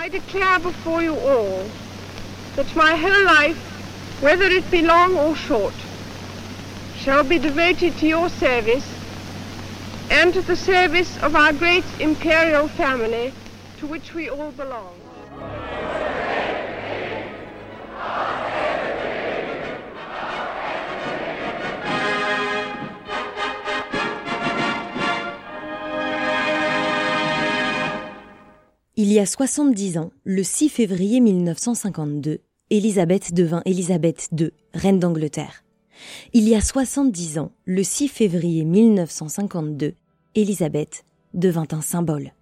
I declare before you all that my whole life, whether it be long or short, shall be devoted to your service and to the service of our great imperial family to which we all belong. Il y a 70 ans, le 6 février 1952, Élisabeth devint Élisabeth II, reine d'Angleterre. Il y a 70 ans, le 6 février 1952, Élisabeth devint un symbole.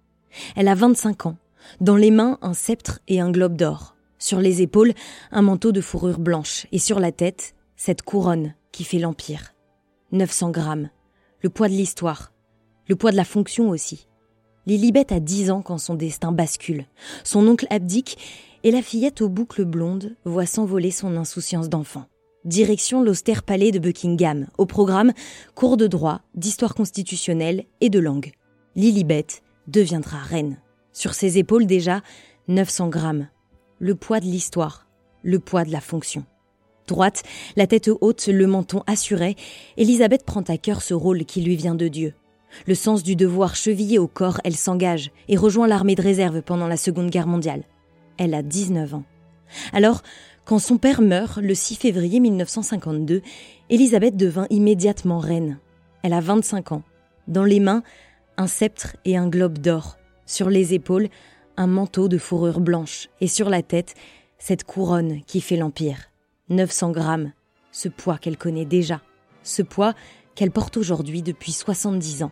Elle a 25 ans, dans les mains un sceptre et un globe d'or, sur les épaules un manteau de fourrure blanche et sur la tête cette couronne qui fait l'empire. 900 grammes, le poids de l'histoire, le poids de la fonction aussi. Lilibet a 10 ans quand son destin bascule. Son oncle abdique et la fillette aux boucles blondes voit s'envoler son insouciance d'enfant. Direction l'austère palais de Buckingham. Au programme, cours de droit, d'histoire constitutionnelle et de langue. Lilibet deviendra reine. Sur ses épaules déjà, 900 grammes. Le poids de l'histoire, le poids de la fonction. Droite, la tête haute, le menton assuré, Elisabeth prend à cœur ce rôle qui lui vient de Dieu. Le sens du devoir chevillé au corps, elle s'engage et rejoint l'armée de réserve pendant la Seconde Guerre mondiale. Elle a 19 ans. Alors, quand son père meurt le 6 février 1952, Élisabeth devint immédiatement reine. Elle a 25 ans. Dans les mains, un sceptre et un globe d'or. Sur les épaules, un manteau de fourrure blanche. Et sur la tête, cette couronne qui fait l'Empire. 900 grammes. Ce poids qu'elle connaît déjà. Ce poids qu'elle porte aujourd'hui depuis 70 ans.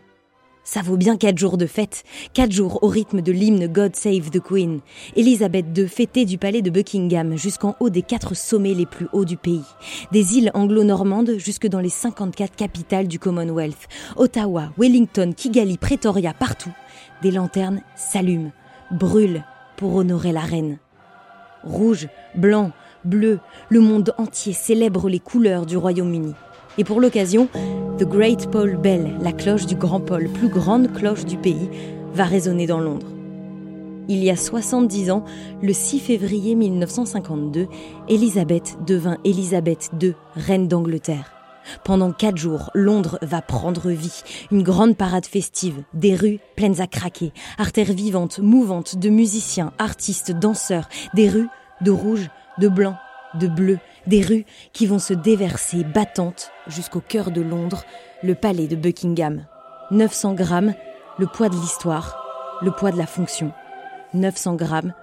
Ça vaut bien quatre jours de fête, quatre jours au rythme de l'hymne God Save the Queen. Élisabeth II fêtait du palais de Buckingham jusqu'en haut des quatre sommets les plus hauts du pays. Des îles anglo-normandes jusque dans les 54 capitales du Commonwealth. Ottawa, Wellington, Kigali, Pretoria, partout. Des lanternes s'allument, brûlent pour honorer la reine. Rouge, blanc, bleu, le monde entier célèbre les couleurs du Royaume-Uni. Et pour l'occasion, The Great Paul Bell, la cloche du Grand Paul, plus grande cloche du pays, va résonner dans Londres. Il y a 70 ans, le 6 février 1952, Élisabeth devint Élisabeth II, reine d'Angleterre. Pendant quatre jours, Londres va prendre vie. Une grande parade festive, des rues pleines à craquer, artères vivantes, mouvantes de musiciens, artistes, danseurs, des rues de rouge, de blanc, de bleu, des rues qui vont se déverser battantes jusqu'au cœur de Londres, le palais de Buckingham. 900 grammes, le poids de l'histoire, le poids de la fonction. 900 grammes,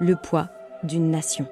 le poids d'une nation.